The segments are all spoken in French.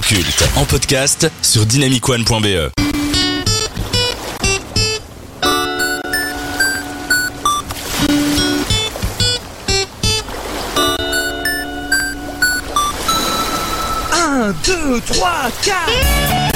culte en podcast sur dynamicone.be. Un, deux, trois, quatre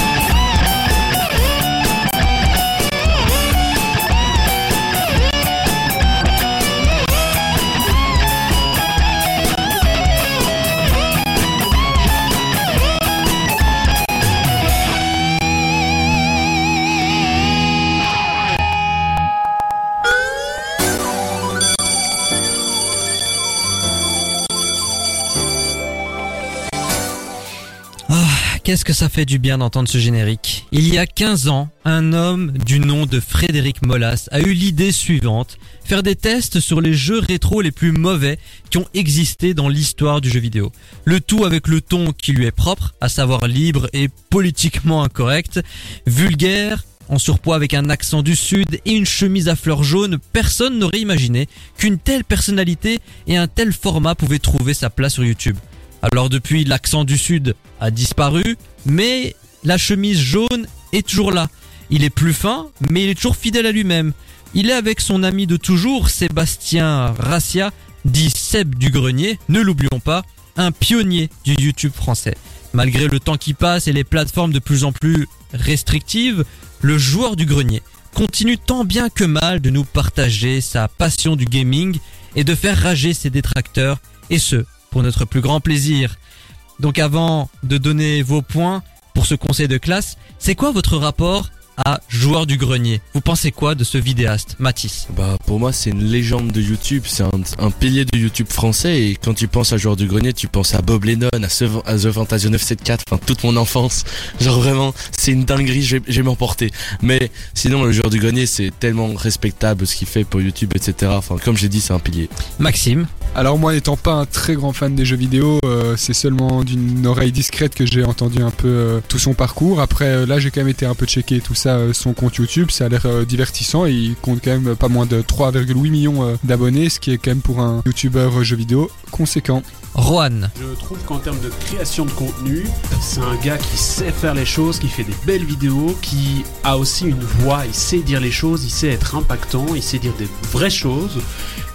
Qu'est-ce que ça fait du bien d'entendre ce générique? Il y a 15 ans, un homme du nom de Frédéric Molas a eu l'idée suivante, faire des tests sur les jeux rétro les plus mauvais qui ont existé dans l'histoire du jeu vidéo. Le tout avec le ton qui lui est propre, à savoir libre et politiquement incorrect, vulgaire, en surpoids avec un accent du sud et une chemise à fleurs jaunes, personne n'aurait imaginé qu'une telle personnalité et un tel format pouvaient trouver sa place sur YouTube. Alors depuis, l'accent du sud a disparu, mais la chemise jaune est toujours là. Il est plus fin, mais il est toujours fidèle à lui-même. Il est avec son ami de toujours, Sébastien Rassia, dit Seb du Grenier, ne l'oublions pas, un pionnier du YouTube français. Malgré le temps qui passe et les plateformes de plus en plus restrictives, le joueur du grenier continue tant bien que mal de nous partager sa passion du gaming et de faire rager ses détracteurs, et ce, pour notre plus grand plaisir. Donc avant de donner vos points pour ce conseil de classe, c'est quoi votre rapport à Joueur du Grenier? Vous pensez quoi de ce vidéaste, Mathis? Bah pour moi c'est une légende de YouTube, c'est un, pilier de YouTube français et quand tu penses à Joueur du Grenier, tu penses à Bob Lennon, à, à The Fantasio 974, enfin toute mon enfance. Genre vraiment, c'est une dinguerie, je vais m'emporter. Mais sinon le Joueur du Grenier c'est tellement respectable ce qu'il fait pour YouTube, etc. Enfin comme j'ai dit c'est un pilier. Maxime? Alors moi n'étant pas un très grand fan des jeux vidéo, euh, c'est seulement d'une oreille discrète que j'ai entendu un peu euh, tout son parcours. Après euh, là j'ai quand même été un peu checké tout ça son compte YouTube, ça a l'air divertissant et il compte quand même pas moins de 3,8 millions d'abonnés, ce qui est quand même pour un YouTuber jeux vidéo conséquent. Rohan. Je trouve qu'en termes de création de contenu, c'est un gars qui sait faire les choses, qui fait des belles vidéos, qui a aussi une voix, il sait dire les choses, il sait être impactant, il sait dire des vraies choses.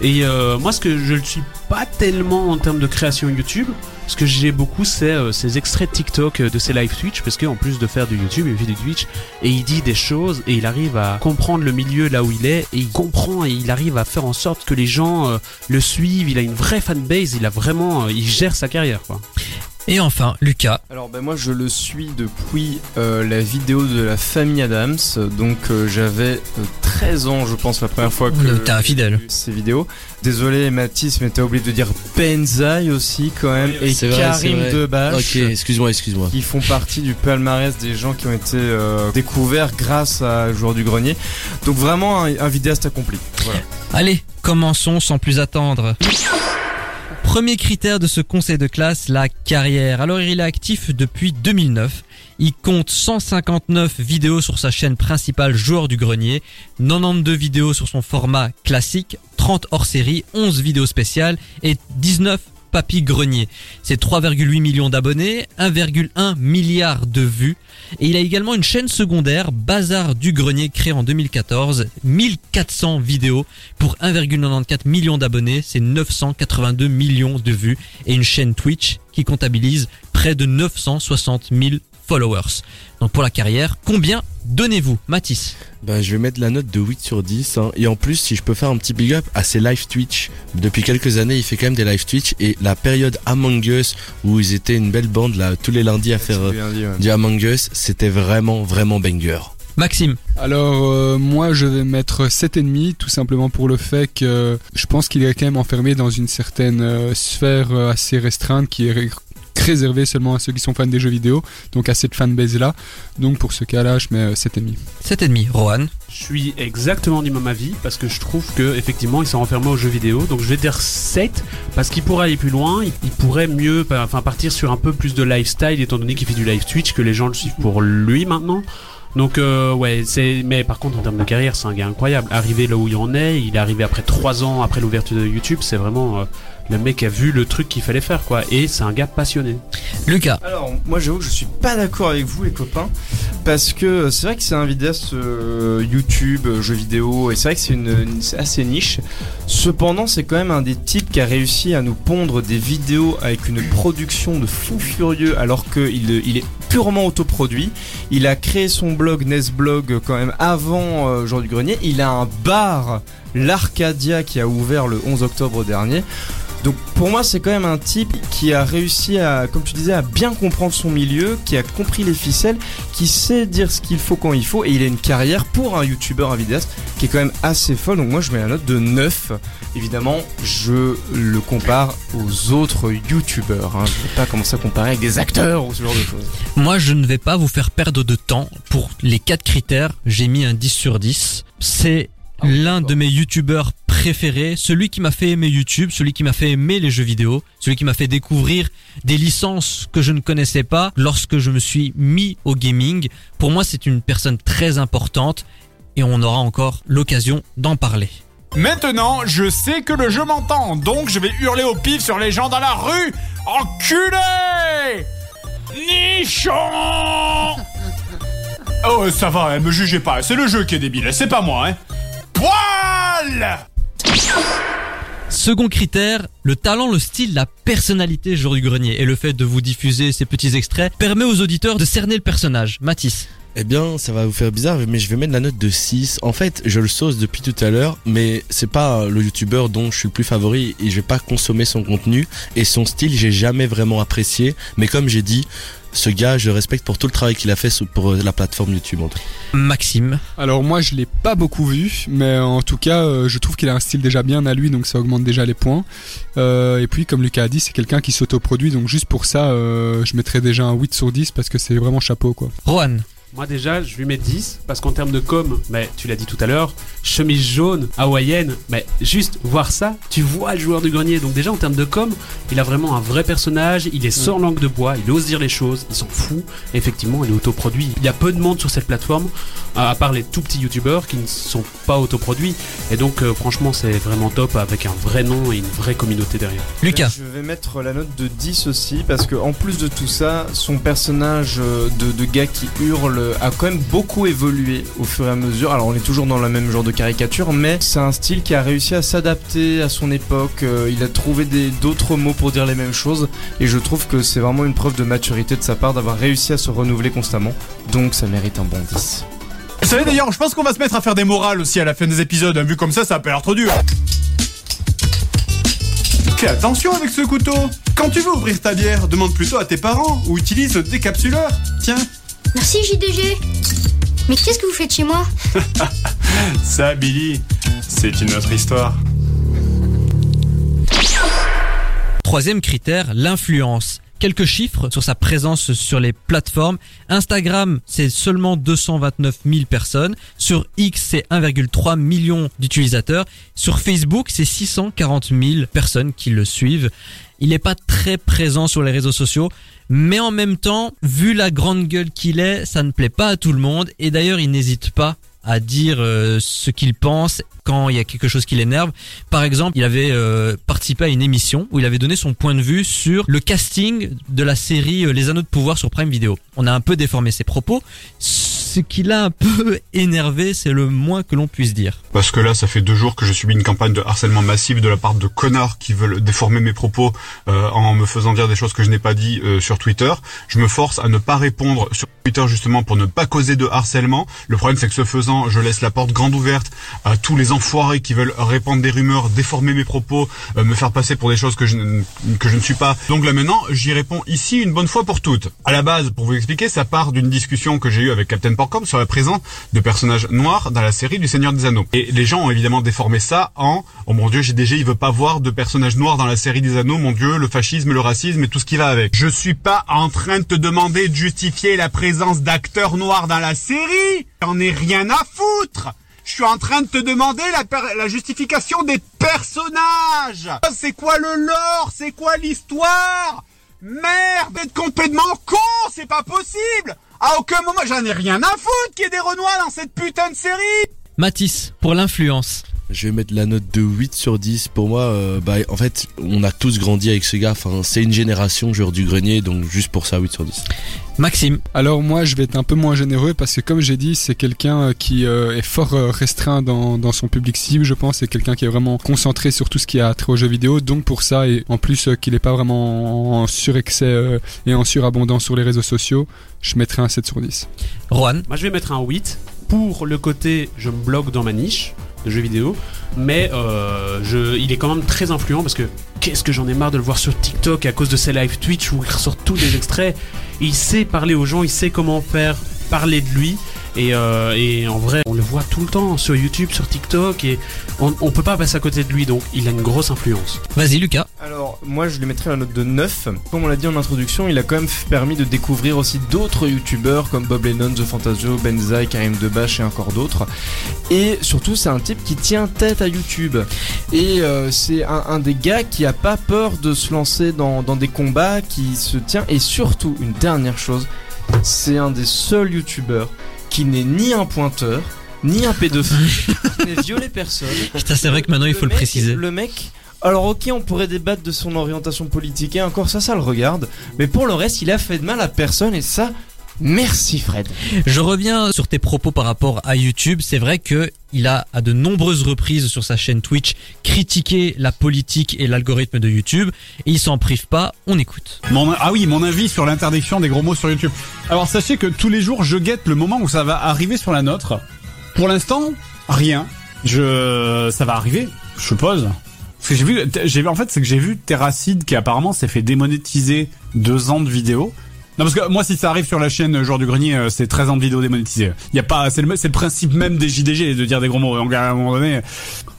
Et euh, moi, ce que je ne suis pas tellement en termes de création YouTube, ce que j'ai beaucoup, c'est euh, ces extraits de TikTok euh, de ses live Twitch, parce qu'en plus de faire du YouTube, il fait du Twitch, et il dit des choses, et il arrive à comprendre le milieu là où il est, et il comprend, et il arrive à faire en sorte que les gens euh, le suivent, il a une vraie fanbase, il a vraiment, il gère sa carrière, quoi. Et enfin, Lucas. Alors ben moi je le suis depuis la vidéo de la famille Adams. Donc j'avais 13 ans je pense la première fois que t'es un fidèle. ces vidéos. Désolé Mathis, mais t'as oublié de dire Benzaï aussi quand même et Karim Debache. Ok, excuse-moi, excuse-moi. Qui font partie du palmarès des gens qui ont été euh, découverts grâce à Joueur du Grenier. Donc vraiment un, vidéaste accompli. Voilà. Allez, commençons sans plus attendre. Premier critère de ce conseil de classe, la carrière. Alors il est actif depuis 2009. Il compte 159 vidéos sur sa chaîne principale Joueur du Grenier, 92 vidéos sur son format classique, 30 hors série, 11 vidéos spéciales et 19 Papy Grenier. C'est 3,8 millions d'abonnés, 1,1 milliard de vues. Et il a également une chaîne secondaire, Bazar du Grenier, créée en 2014. 1400 vidéos pour 1,94 millions d'abonnés, c'est 982 millions de vues. Et une chaîne Twitch qui comptabilise près de 960 000 followers. Donc pour la carrière, combien donnez-vous, Mathis? Bah, je vais mettre la note de 8 sur 10. Hein. Et en plus, si je peux faire un petit big up à ses live Twitch. Depuis quelques années, il fait quand même des live Twitch. Et la période Among Us, où ils étaient une belle bande là, tous les lundis à faire euh, du Among Us, c'était vraiment, vraiment banger. Maxime? Alors euh, moi je vais mettre 7,5 tout simplement pour le fait que je pense qu'il est quand même enfermé dans une certaine euh, sphère assez restreinte qui est réservé seulement à ceux qui sont fans des jeux vidéo, donc à cette fanbase là. Donc pour ce cas-là, je mets 7,5. Euh, 7,5. Rohan Je suis exactement du même avis parce que je trouve que effectivement ils sont enfermés aux jeux vidéo. Donc je vais dire 7 parce qu'il pourrait aller plus loin, il, pourrait mieux enfin partir sur un peu plus de lifestyle étant donné qu'il fait du live Twitch que les gens le suivent pour lui maintenant. Donc euh, ouais, c'est mais par contre en termes de carrière, c'est un gars incroyable. Arrivé là où il en est, il est arrivé après trois ans après l'ouverture de YouTube, c'est vraiment euh, le mec a vu le truc qu'il fallait faire quoi. Et c'est un gars passionné. Lucas, Alors, moi j'avoue que je suis pas d'accord avec vous les copains parce que c'est vrai que c'est un vidéaste euh, YouTube, euh, jeux vidéo et c'est vrai que c'est une, assez niche. Cependant, c'est quand même un des types qui a réussi à nous pondre des vidéos avec une production de fou furieux alors qu'il il est purement autoproduit. Il a créé son blog Nesblog quand même avant euh, Jour du Grenier. Il a un bar, l'Arcadia, qui a ouvert le 11 octobre dernier. Donc pour moi c'est quand même un type qui a réussi à, comme tu disais, à bien comprendre son milieu, qui a compris les ficelles, qui sait dire ce qu'il faut quand il faut, et il a une carrière pour un youtubeur, un vidéaste, qui est quand même assez folle. Donc moi je mets la note de 9. Évidemment, je le compare aux autres youtubeurs. Hein. Je ne vais pas commencer à comparer avec des acteurs ou ce genre de choses. moi je ne vais pas vous faire perdre de temps. Pour les quatre critères, j'ai mis un 10 sur 10. C'est Ah oui, l'un de mes youtubeurs préférés, celui qui m'a fait aimer YouTube, celui qui m'a fait aimer les jeux vidéo, celui qui m'a fait découvrir des licences que je ne connaissais pas lorsque je me suis mis au gaming. Pour moi, c'est une personne très importante et on aura encore l'occasion d'en parler. Maintenant, je sais que le jeu m'entend, donc je vais hurler au pif sur les gens dans la rue. Enculé Nichon Oh, ça va, hein, me jugez pas, c'est le jeu qui est débile, c'est pas moi, hein. Poil Second critère, le talent, le style, la personnalité jour du grenier et le fait de vous diffuser ces petits extraits permet aux auditeurs de cerner le personnage. Mathis. Eh bien, ça va vous faire bizarre, mais je vais mettre la note de 6. En fait, je le sauce depuis tout à l'heure, mais c'est pas le youtubeur dont je suis le plus favori et je vais pas consommer son contenu. Et son style, j'ai jamais vraiment apprécié. Mais comme j'ai dit, ce gars, je le respecte pour tout le travail qu'il a fait pour euh, la plateforme YouTube. En tout cas. Maxime. Alors moi je l'ai pas beaucoup vu, mais en tout cas euh, je trouve qu'il a un style déjà bien à lui, donc ça augmente déjà les points. Euh, et puis comme Lucas a dit, c'est quelqu'un qui s'autoproduit, donc juste pour ça euh, je mettrais déjà un 8 sur 10 parce que c'est vraiment chapeau quoi. Rohan. Moi déjà, je lui mets 10 parce qu'en termes de com, mais tu l'as dit tout à l'heure, chemise jaune, hawaïenne, mais juste voir ça, tu vois le joueur du grenier. Donc déjà en termes de com, il a vraiment un vrai personnage, il est sans langue de bois, il ose dire les choses, il s'en fout. Et effectivement, il est autoproduit. Il y a peu de monde sur cette plateforme, à part les tout petits youtubeurs qui ne sont pas autoproduits. Et donc euh, franchement, c'est vraiment top avec un vrai nom et une vraie communauté derrière. Lucas. Je vais mettre la note de 10 aussi parce que en plus de tout ça, son personnage euh, de, de gars qui hurle a quand même beaucoup évolué au fur et à mesure. Alors on est toujours dans le même genre de caricature, mais c'est un style qui a réussi à s'adapter à son époque. Euh, il a trouvé d'autres mots pour dire les mêmes choses et je trouve que c'est vraiment une preuve de maturité de sa part d'avoir réussi à se renouveler constamment. Donc ça mérite un bon 10. Vous savez d'ailleurs, je pense qu'on va se mettre à faire des morales aussi à la fin des épisodes, vu comme ça, ça a pas l'air trop dur. Fais attention avec ce couteau. Quand tu veux ouvrir ta bière, demande plutôt à tes parents ou utilise le décapsuleur. Tiens, Merci JDG. Mais qu'est-ce que vous faites chez moi ça, Billy, c'est une autre histoire. Troisième critère, l'influence. Quelques chiffres sur sa présence sur les plateformes. Instagram, c'est seulement 229 000 personnes. Sur X, c'est 1,3 million d'utilisateurs. Sur Facebook, c'est 640 000 personnes qui le suivent. Il n'est pas très présent sur les réseaux sociaux, mais en même temps, vu la grande gueule qu'il est, ça ne plaît pas à tout le monde. Et d'ailleurs, il n'hésite pas à dire euh, ce qu'il pense quand il y a quelque chose qui l'énerve. Par exemple, il avait euh, participé à une émission où il avait donné son point de vue sur le casting de la série euh, Les Anneaux de Pouvoir sur Prime Video. On a un peu déformé ses propos. Ce qui l'a un peu énervé, c'est le moins que l'on puisse dire. Parce que là, ça fait deux jours que je subis une campagne de harcèlement massif de la part de connards qui veulent déformer mes propos euh, en me faisant dire des choses que je n'ai pas dit euh, sur Twitter. Je me force à ne pas répondre sur Twitter justement pour ne pas causer de harcèlement. Le problème, c'est que ce faisant, je laisse la porte grande ouverte à tous les enfoirés qui veulent répandre des rumeurs, déformer mes propos, euh, me faire passer pour des choses que je, ne- suis pas. Donc là maintenant, j'y réponds ici une bonne fois pour toutes. À la base, pour vous expliquer, ça part d'une discussion que j'ai eue avec Captain Porcom sur la présence de personnages noirs dans la série du Seigneur des Anneaux. Et les gens ont évidemment déformé ça en oh mon dieu, JDG, il veut pas voir de personnages noirs dans la série des Anneaux, mon dieu, le fascisme, le racisme et tout ce qui va avec. Je suis pas en train de te demander de justifier la présence d'acteurs noirs dans la série. J'en ai rien à foutre. Je suis en train de te demander la, la justification des personnages. C'est quoi le lore? C'est quoi l'histoire? Merde, d'être complètement con, c'est pas possible À aucun moment, j'en ai rien à foutre qu'il y ait des Renois dans cette putain de série Mathis, pour l'influence. Je vais mettre la note de 8 sur 10. Pour moi, euh, bah, en fait, on a tous grandi avec ce gars. Enfin, c'est une génération joueur du grenier, donc juste pour ça, 8 sur 10. Maxime. Alors moi, je vais être un peu moins généreux parce que comme j'ai dit, c'est quelqu'un euh, qui euh, est fort restreint dans, dans son public cible, je pense. C'est quelqu'un qui est vraiment concentré sur tout ce qui a trait aux jeux vidéo. Donc pour ça, et en plus euh, qu'il n'est pas vraiment en surexcès euh, et en surabondance sur les réseaux sociaux, je mettrai un 7 sur 10. Juan. Moi, je vais mettre un 8 pour le côté je me bloque dans ma niche de jeux vidéo, mais euh, je, il est quand même très influent parce que qu'est-ce que j'en ai marre de le voir sur TikTok à cause de ses live Twitch où il ressort tous des extraits. Il sait parler aux gens, il sait comment faire parler de lui. Et, euh, et en vrai, on le voit tout le temps sur YouTube, sur TikTok, et on, on peut pas passer à côté de lui, donc il a une grosse influence. Vas-y, Lucas. Alors, moi, je lui mettrais la note de 9. Comme on l'a dit en introduction, il a quand même permis de découvrir aussi d'autres youtubeurs comme Bob Lennon, The Fantasio, Benzaï, Karim Debache et encore d'autres. Et surtout, c'est un type qui tient tête à YouTube. Et euh, c'est un, un des gars qui a pas peur de se lancer dans, dans des combats, qui se tient. Et surtout, une dernière chose, c'est un des seuls youtubeurs qui n'est ni un pointeur, ni un pédophile, qui n'est violé personne. Putain, c'est vrai que maintenant il faut le, mec- préciser. Le mec. Alors ok, on pourrait débattre de son orientation politique et encore ça, ça le regarde. Mais pour le reste, il a fait de mal à personne et ça, merci Fred. Je reviens sur tes propos par rapport à YouTube. C'est vrai que il a à de nombreuses reprises sur sa chaîne Twitch critiqué la politique et l'algorithme de YouTube et il s'en prive pas. On écoute. Mon, ah oui, mon avis sur l'interdiction des gros mots sur YouTube. Alors sachez que tous les jours, je guette le moment où ça va arriver sur la nôtre. Pour l'instant, rien. Je, ça va arriver, je suppose. J'ai vu, j'ai vu, en fait, c'est que j'ai vu Terracide qui apparemment s'est fait démonétiser deux ans de vidéos. Non parce que moi si ça arrive sur la chaîne Joueur du Grenier euh, c'est 13 ans de vidéos démonétisées. Y a pas c'est le le principe même des JDG de dire des gros mots à un moment donné.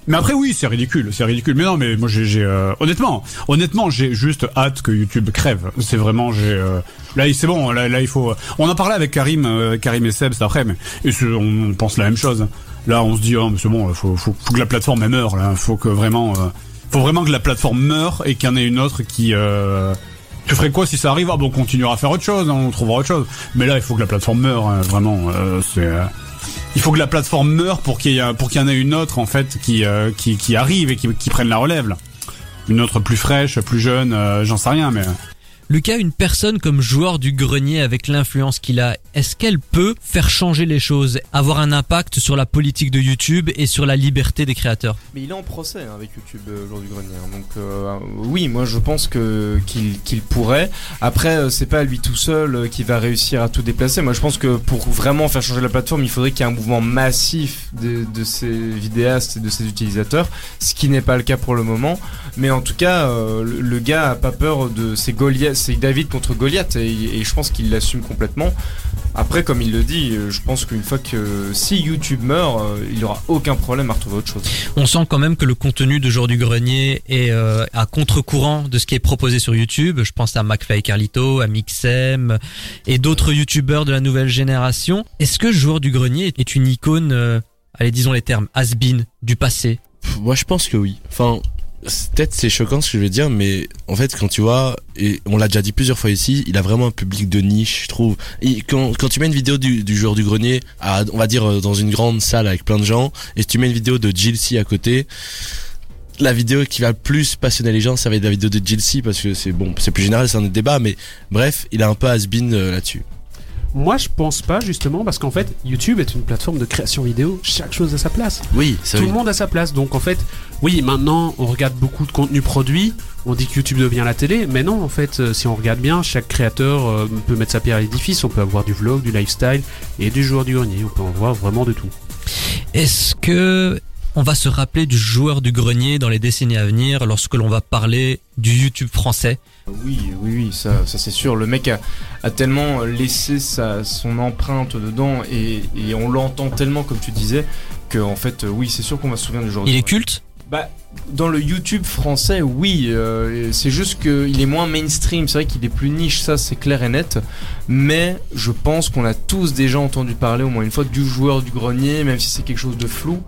Mais après oui, c'est ridicule, c'est ridicule. Mais non mais moi j'ai euh, honnêtement, honnêtement, j'ai juste hâte que YouTube crève. C'est vraiment j'ai euh, là c'est bon, là il faut on en parlait avec Karim euh, Karim et Seb cet après mais on pense la même chose. Là on se dit oh mais c'est bon, faut, faut que la plateforme elle meure là, faut que vraiment euh, faut vraiment que la plateforme meure et qu'il y en ait une autre qui euh, tu ferais quoi si ça arrive? Ah bon, on continuera à faire autre chose, hein, on trouvera autre chose. Mais là, il faut que la plateforme meure, hein, vraiment. euh, c'est, euh, il faut que la plateforme meure pour qu'il y ait, pour qu'il y en ait une autre en fait qui euh, qui, qui arrive et qui, qui prenne la relève. Là. Une autre plus fraîche, plus jeune, euh, j'en sais rien, mais Lucas, une personne comme joueur du grenier avec l'influence qu'il a, est-ce qu'elle peut faire changer les choses, avoir un impact sur la politique de YouTube et sur la liberté des créateurs? Mais il est en procès hein, avec YouTube euh, lors du grenier. hein. Donc euh, oui, moi je pense qu'il pourrait. Après, euh, c'est pas lui tout seul euh, qui va réussir à tout déplacer. Moi je pense que pour vraiment faire changer la plateforme, il faudrait qu'il y ait un mouvement massif de, de ces vidéastes et de ces utilisateurs, ce qui n'est pas le cas pour le moment. Mais en tout cas, euh, le, gars a pas peur de c'est Goliath, c'est David contre Goliath et, et je pense qu'il l'assume complètement. Après, comme il le dit, euh, je pense qu'une fois que si YouTube meurt, euh, il aura aucun problème à retrouver autre chose. On sent quand même que le contenu de Joueur du Grenier est euh, à contre-courant de ce qui est proposé sur YouTube. Je pense à McFly et Carlito, à Mixem et d'autres YouTubeurs de la nouvelle génération. Est-ce que Joueur du Grenier est une icône, euh, allez disons les termes, has-been du passé? Moi, je pense que oui. Enfin, peut-être c'est choquant ce que je vais dire, mais en fait, quand tu vois, et on l'a déjà dit plusieurs fois ici, il a vraiment un public de niche, je trouve. Quand, tu mets une vidéo du, joueur du grenier, on va dire euh, dans une grande salle avec plein de gens, et tu mets une vidéo de Jilcy à côté, la vidéo qui va plus passionner les gens, ça va être la vidéo de Jilcy, parce que c'est bon, c'est plus général, c'est un débat, mais bref, il a un peu has-been euh, là-dessus. Moi, je pense pas justement parce qu'en fait, YouTube est une plateforme de création vidéo. Chaque chose a sa place. Oui, Tout oui. le monde a sa place. Donc en fait, oui, maintenant on regarde beaucoup de contenu produit. On dit que YouTube devient la télé, mais non, en fait, euh, si on regarde bien, chaque créateur euh, peut mettre sa pierre à l'édifice. On peut avoir du vlog, du lifestyle et du joueur du grenier. On peut en voir vraiment de tout. Est-ce que on va se rappeler du joueur du grenier dans les décennies à venir lorsque l'on va parler du YouTube français Oui, oui, oui, ça, ça c'est sûr. Le mec a, a tellement laissé sa, son empreinte dedans et, et on l'entend tellement, comme tu disais, que en fait, oui, c'est sûr qu'on va se souvenir du genre. Il est culte? Bah, dans le YouTube français, oui. euh, c'est juste qu'il est moins mainstream. C'est vrai qu'il est plus niche, ça c'est clair et net. Mais je pense qu'on a tous déjà entendu parler au moins une fois du joueur du grenier, même si c'est quelque chose de flou.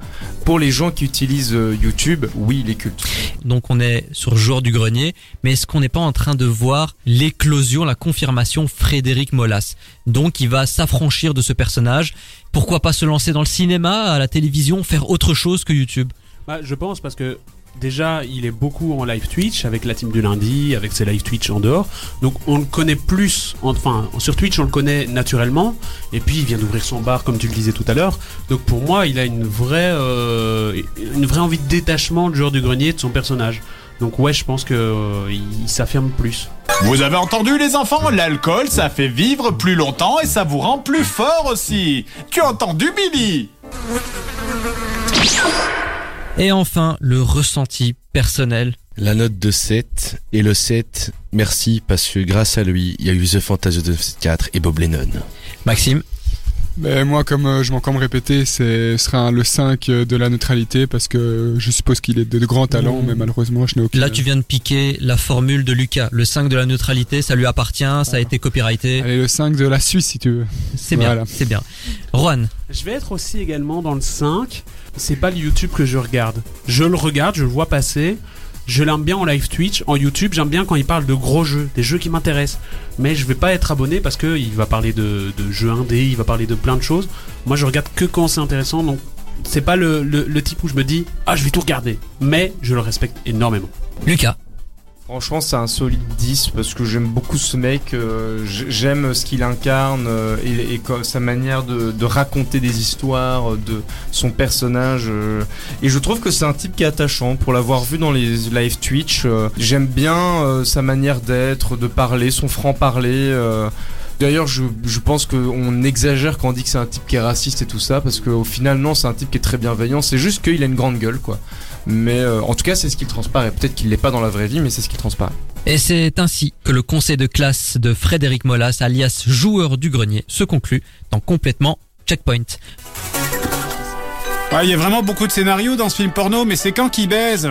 Pour les gens qui utilisent euh, YouTube, oui, il est culte. Donc on est sur joueur du grenier, mais est-ce qu'on n'est pas en train de voir l'éclosion, la confirmation Frédéric Molas? Donc il va s'affranchir de ce personnage. Pourquoi pas se lancer dans le cinéma, à la télévision, faire autre chose que YouTube? Bah, je pense parce que déjà, il est beaucoup en live Twitch avec la team du lundi, avec ses live Twitch en dehors. Donc on le connaît plus, enfin sur Twitch on le connaît naturellement. Et puis il vient d'ouvrir son bar comme tu le disais tout à l'heure. Donc pour moi, il a une vraie, euh, une vraie envie de détachement du joueur du grenier de son personnage. Donc ouais, je pense que euh, il s'affirme plus. Vous avez entendu les enfants? L'alcool, ça fait vivre plus longtemps et ça vous rend plus fort aussi. Tu as entendu Billy? Et enfin, le ressenti personnel. La note de 7 et le 7, merci parce que grâce à lui, il y a eu The Fantasy 4 et Bob Lennon. Maxime Mais moi, comme euh, je m'en me répéter, c'est- ce sera un- le 5 de la neutralité parce que je suppose qu'il est de, de grands talents, mais malheureusement, je n'ai aucune. Là, tu viens de piquer la formule de Lucas. Le 5 de la neutralité, ça lui appartient, ça a été copyrighté. Allez, le 5 de la Suisse, si tu veux. C'est bien, c'est bien. Juan, Je vais être aussi également dans le 5. C'est pas le YouTube que je regarde. Je le regarde, je le vois passer. Je l'aime bien en live Twitch, en YouTube. J'aime bien quand il parle de gros jeux, des jeux qui m'intéressent. Mais je vais pas être abonné parce que il va parler de, de jeux indés, il va parler de plein de choses. Moi, je regarde que quand c'est intéressant. Donc, c'est pas le, le- le type où je me dis ah je vais tout regarder. Mais je le respecte énormément. Lucas. Franchement, c'est un solide 10 parce que j'aime beaucoup ce mec. euh, j'aime ce qu'il incarne euh, et, sa manière de, raconter des histoires, euh, de son personnage. euh, et je trouve que c'est un type qui est attachant. Pour l'avoir vu dans les live Twitch, j'aime bien sa manière d'être, de parler, son franc-parler. D'ailleurs, je, je pense qu'on exagère quand on dit que c'est un type qui est raciste et tout ça, parce qu'au final, non, c'est un type qui est très bienveillant. C'est juste qu'il a une grande gueule, quoi. Mais euh, en tout cas, c'est ce qu'il transparaît. Peut-être qu'il l'est pas dans la vraie vie, mais c'est ce qu'il transparaît. Et c'est ainsi que le conseil de classe de Frédéric Molas, alias joueur du grenier, se conclut dans complètement Checkpoint. Ouais, il y a vraiment beaucoup de scénarios dans ce film porno, mais c'est quand qui baise?